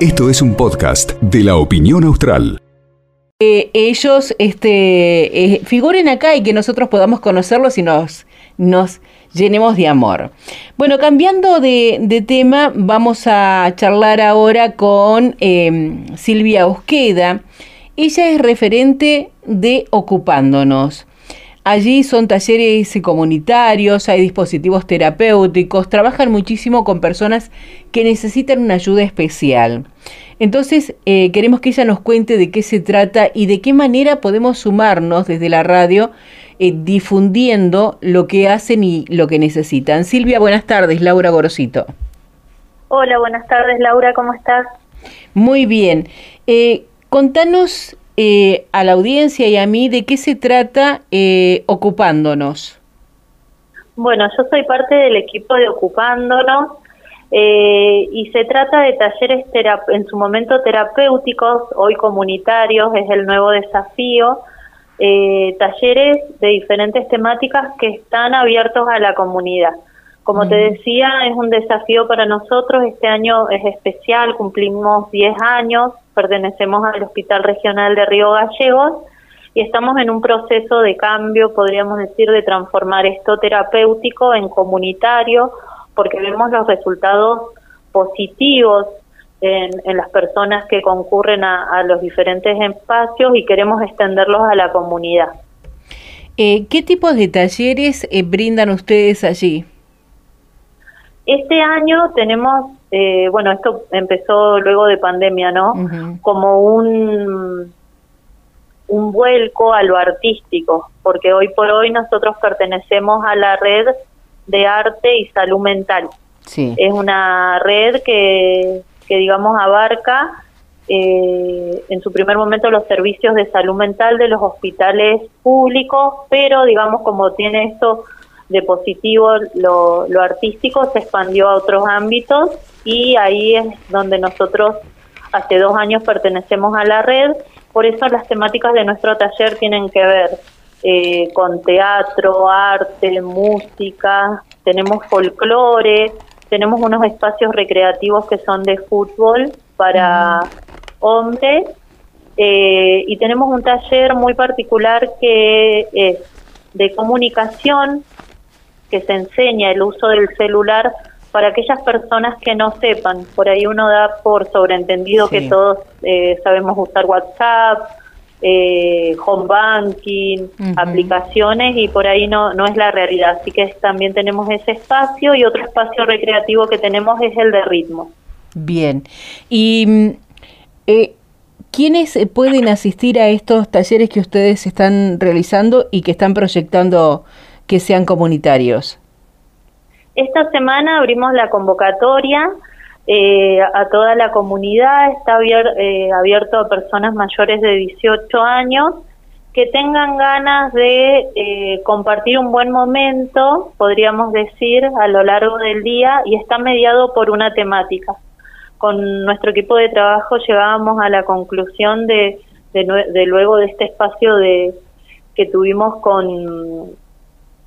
Esto es un podcast de la opinión austral. Eh, ellos este, eh, figuren acá y que nosotros podamos conocerlos y nos, nos llenemos de amor. Bueno, cambiando de, tema, vamos a charlar ahora con em, Silvia Osqueda. Ella es referente de Ocupándonos. Allí son talleres comunitarios, hay dispositivos terapéuticos, trabajan muchísimo con personas que necesitan una ayuda especial. Entonces, eh, queremos que ella nos cuente de qué se trata y de qué manera podemos sumarnos desde la radio eh, difundiendo lo que hacen y lo que necesitan. Silvia, buenas tardes. Laura Gorosito. Hola, buenas tardes, Laura, ¿cómo estás? Muy bien. Eh, contanos eh, a la audiencia y a mí de qué se trata eh, Ocupándonos. Bueno, yo soy parte del equipo de Ocupándonos eh, y se trata de talleres en su momento terapéuticos, hoy comunitarios, es el nuevo desafío, talleres de diferentes temáticas que están abiertos a la comunidad. Como te decía, es un desafío para nosotros, este año es especial, cumplimos 10 años pertenecemos al Hospital Regional de Río Gallegos y estamos en un proceso de cambio, podríamos decir, de transformar esto terapéutico en comunitario, porque vemos los resultados positivos en, las personas que concurren a, los diferentes espacios y queremos extenderlos a la comunidad. Eh, ¿Qué tipos de talleres eh, brindan ustedes allí? Este año tenemos eh, bueno, esto empezó luego de pandemia, ¿no? Como un, un vuelco a lo artístico, porque hoy por hoy nosotros pertenecemos a la red de arte y salud mental. Es una red que, que digamos, abarca eh, en su primer momento los servicios de salud mental de los hospitales públicos, pero digamos como tiene esto de positivo lo, lo artístico, se expandió a otros ámbitos y ahí es donde nosotros hace dos años pertenecemos a la red, por eso las temáticas de nuestro taller tienen que ver eh, con teatro, arte, música, tenemos folclore, tenemos unos espacios recreativos que son de fútbol para hombres eh, y tenemos un taller muy particular que es de comunicación, que se enseña el uso del celular para aquellas personas que no sepan. Por ahí uno da por sobreentendido que todos eh, sabemos usar WhatsApp, eh, home banking, aplicaciones y por ahí no, no es la realidad. Así que también tenemos ese espacio y otro espacio recreativo que tenemos es el de ritmo. Bien. ¿Y mm, eh, quiénes pueden asistir a estos talleres que ustedes están realizando y que están proyectando que sean comunitarios? Esta semana abrimos la convocatoria eh, a toda la comunidad, está eh, abierto a personas mayores de 18 años que tengan ganas de eh, compartir un buen momento, podríamos decir, a lo largo del día y está mediado por una temática. Con nuestro equipo de trabajo llegábamos a la conclusión de, de luego de este espacio de que tuvimos con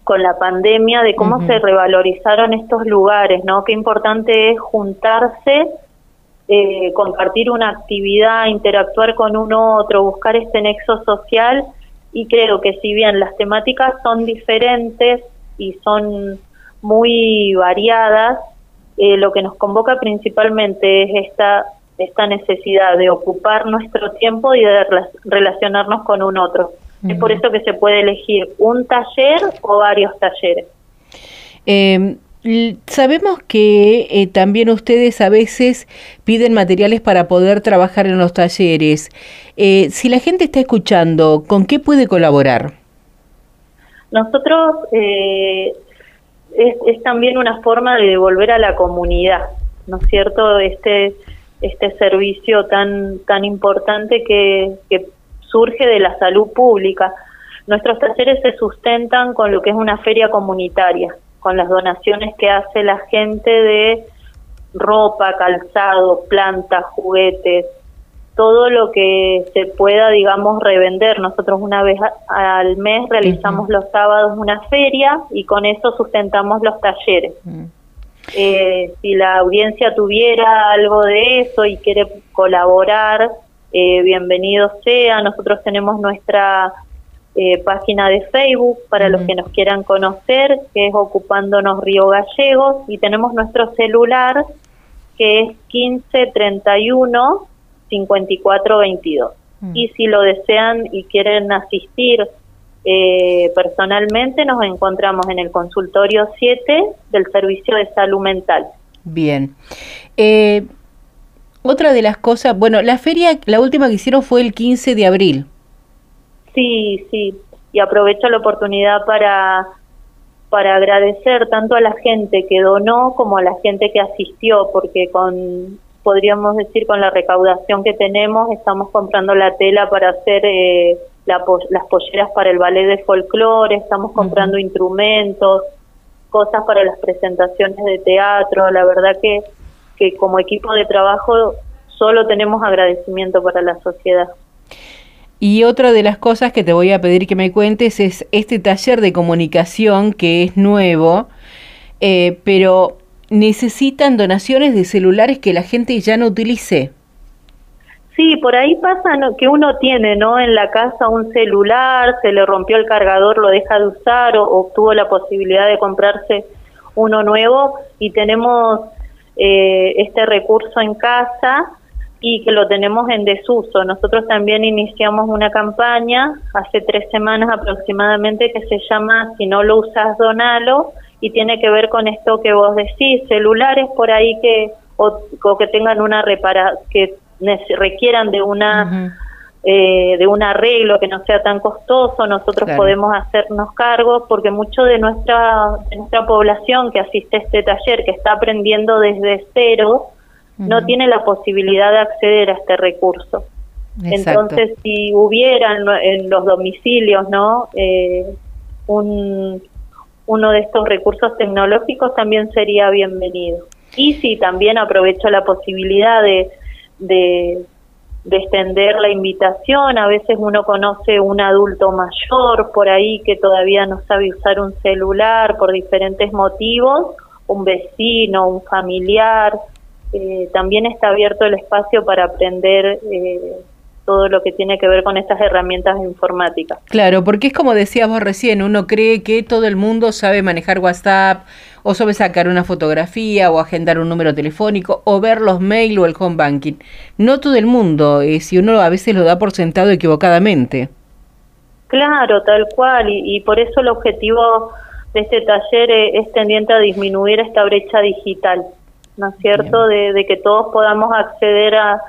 con la pandemia de cómo se revalorizaron estos lugares, ¿no? Qué importante es juntarse, eh, compartir una actividad, interactuar con uno otro, buscar este nexo social y creo que si bien las temáticas son diferentes y son muy variadas, eh, lo que nos convoca principalmente es esta esta necesidad de ocupar nuestro tiempo y de relacionarnos con un otro. Es por eso que se puede elegir un taller o varios talleres. Em, sabemos que eh, también ustedes a veces piden materiales para poder trabajar en los talleres. Eh, si la gente está escuchando, ¿con qué puede colaborar? Nosotros eh, es, es, también una forma de devolver a la comunidad, ¿no es cierto? Este este servicio tan tan importante que, que surge de la salud pública. Nuestros talleres se sustentan con lo que es una feria comunitaria, con las donaciones que hace la gente de ropa, calzado, plantas, juguetes, todo lo que se pueda, digamos, revender. Nosotros una vez al mes realizamos los sábados una feria y con eso sustentamos los talleres. Eh, si la audiencia tuviera algo de eso y quiere colaborar, eh, bienvenido sea. Nosotros tenemos nuestra eh, página de Facebook para los que nos quieran conocer, que es Ocupándonos Río Gallegos, y tenemos nuestro celular que es 1531 5422. Y si lo desean y quieren asistir eh, personalmente, nos encontramos en el consultorio 7 del Servicio de Salud Mental. Bien. Eh, otra de las cosas, bueno, la feria, la última que hicieron fue el 15 de abril. Sí, sí, y aprovecho la oportunidad para, para agradecer tanto a la gente que donó como a la gente que asistió, porque con, podríamos decir, con la recaudación que tenemos, estamos comprando la tela para hacer eh, las polleras para el ballet de folclore, estamos comprando instrumentos, cosas para las presentaciones de teatro, la verdad que, que como equipo de trabajo solo tenemos agradecimiento para la sociedad. Y otra de las cosas que te voy a pedir que me cuentes es este taller de comunicación que es nuevo, eh, pero necesitan donaciones de celulares que la gente ya no utilice. Sí, por ahí pasa que uno tiene, ¿no? En la casa un celular, se le rompió el cargador, lo deja de usar o obtuvo la posibilidad de comprarse uno nuevo y tenemos eh, este recurso en casa y que lo tenemos en desuso. Nosotros también iniciamos una campaña hace tres semanas aproximadamente que se llama Si no lo usas, donalo y tiene que ver con esto que vos decís, celulares por ahí que o, que tengan una repara que requieran de una eh, de un arreglo que no sea tan costoso, nosotros podemos hacernos cargo porque mucho de nuestra de nuestra población que asiste a este taller que está aprendiendo desde cero no tiene la posibilidad de acceder a este recurso. Entonces, si hubiera en, los domicilios, ¿no? Eh, un, uno de estos recursos tecnológicos también sería bienvenido. Y si también aprovecho la posibilidad de, de, de, extender la invitación, a veces uno conoce un adulto mayor por ahí que todavía no sabe usar un celular por diferentes motivos, un vecino, un familiar, eh, también está abierto el espacio para aprender eh, todo lo que tiene que ver con estas herramientas informáticas. Claro, porque es como decías vos recién, uno cree que todo el mundo sabe manejar WhatsApp o sabe sacar una fotografía o agendar un número telefónico o ver los mail o el home banking. No todo el mundo, eh, si uno a veces lo da por sentado equivocadamente. Claro, tal cual, y, y por eso el objetivo de este taller es tendiente a disminuir esta brecha digital. ¿no es cierto? De, que todos podamos acceder a,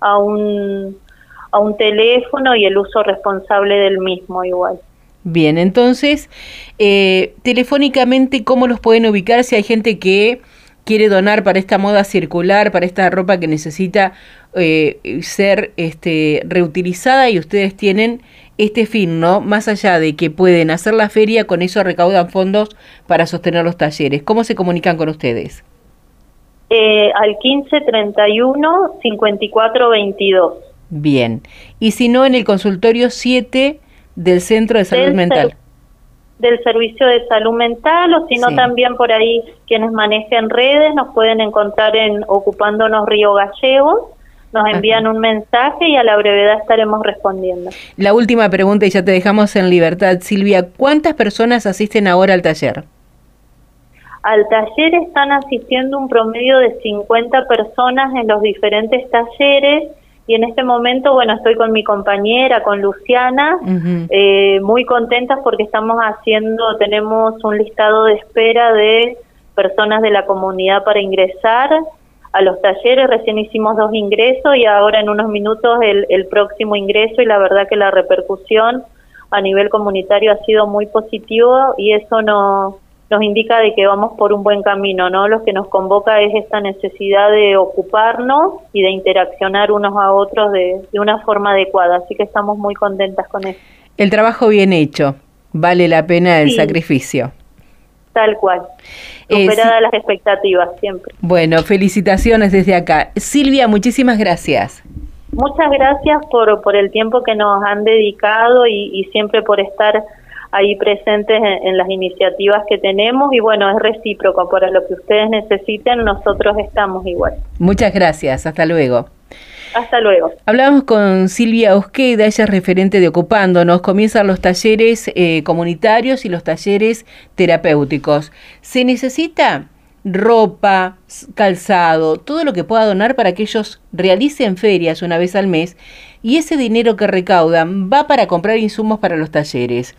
a, un, a un teléfono y el uso responsable del mismo igual. Bien, entonces, eh, telefónicamente, ¿cómo los pueden ubicar si hay gente que quiere donar para esta moda circular, para esta ropa que necesita eh, ser este, reutilizada y ustedes tienen este fin, ¿no? Más allá de que pueden hacer la feria, con eso recaudan fondos para sostener los talleres. ¿Cómo se comunican con ustedes? Eh, al 15 31 54 22. Bien. Y si no, en el consultorio 7 del Centro de Salud Mental. del Servicio de Salud Mental, o si no, también por ahí quienes manejen redes nos pueden encontrar en Ocupándonos Río Gallegos. Nos envían un mensaje y a la brevedad estaremos respondiendo. La última pregunta y ya te dejamos en libertad, Silvia. ¿Cuántas personas asisten ahora al taller? Al taller están asistiendo un promedio de 50 personas en los diferentes talleres y en este momento, bueno, estoy con mi compañera, con Luciana, eh, muy contentas porque estamos haciendo, tenemos un listado de espera de personas de la comunidad para ingresar a los talleres, recién hicimos dos ingresos y ahora en unos minutos el, el próximo ingreso y la verdad que la repercusión a nivel comunitario ha sido muy positivo y eso no nos indica de que vamos por un buen camino, ¿no? Lo que nos convoca es esta necesidad de ocuparnos y de interaccionar unos a otros de, una forma adecuada, así que estamos muy contentas con eso. El trabajo bien hecho, vale la pena el sacrificio. Tal cual, eh, superadas las expectativas siempre. Bueno, felicitaciones desde acá. Silvia, muchísimas gracias. Muchas gracias por, por el tiempo que nos han dedicado y, y siempre por estar ahí presentes en, las iniciativas que tenemos y bueno, es recíproco, para lo que ustedes necesiten, nosotros estamos igual. Muchas gracias, hasta luego. Hasta luego. Hablamos con Silvia Osqueda, ella es referente de Ocupándonos. Comienzan los talleres eh, comunitarios y los talleres terapéuticos. ¿Se necesita? ropa, calzado, todo lo que pueda donar para que ellos realicen ferias una vez al mes y ese dinero que recaudan va para comprar insumos para los talleres.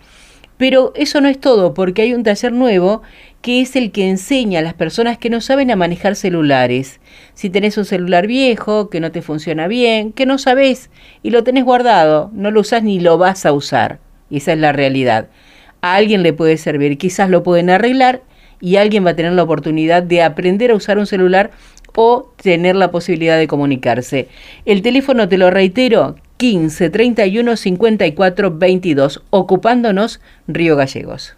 Pero eso no es todo, porque hay un taller nuevo que es el que enseña a las personas que no saben a manejar celulares. Si tenés un celular viejo, que no te funciona bien, que no sabes y lo tenés guardado, no lo usas ni lo vas a usar. Y esa es la realidad. A alguien le puede servir, quizás lo pueden arreglar y alguien va a tener la oportunidad de aprender a usar un celular o tener la posibilidad de comunicarse. El teléfono, te lo reitero, 15 31 54 22, ocupándonos Río Gallegos.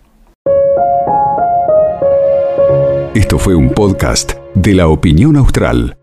Esto fue un podcast de la opinión austral.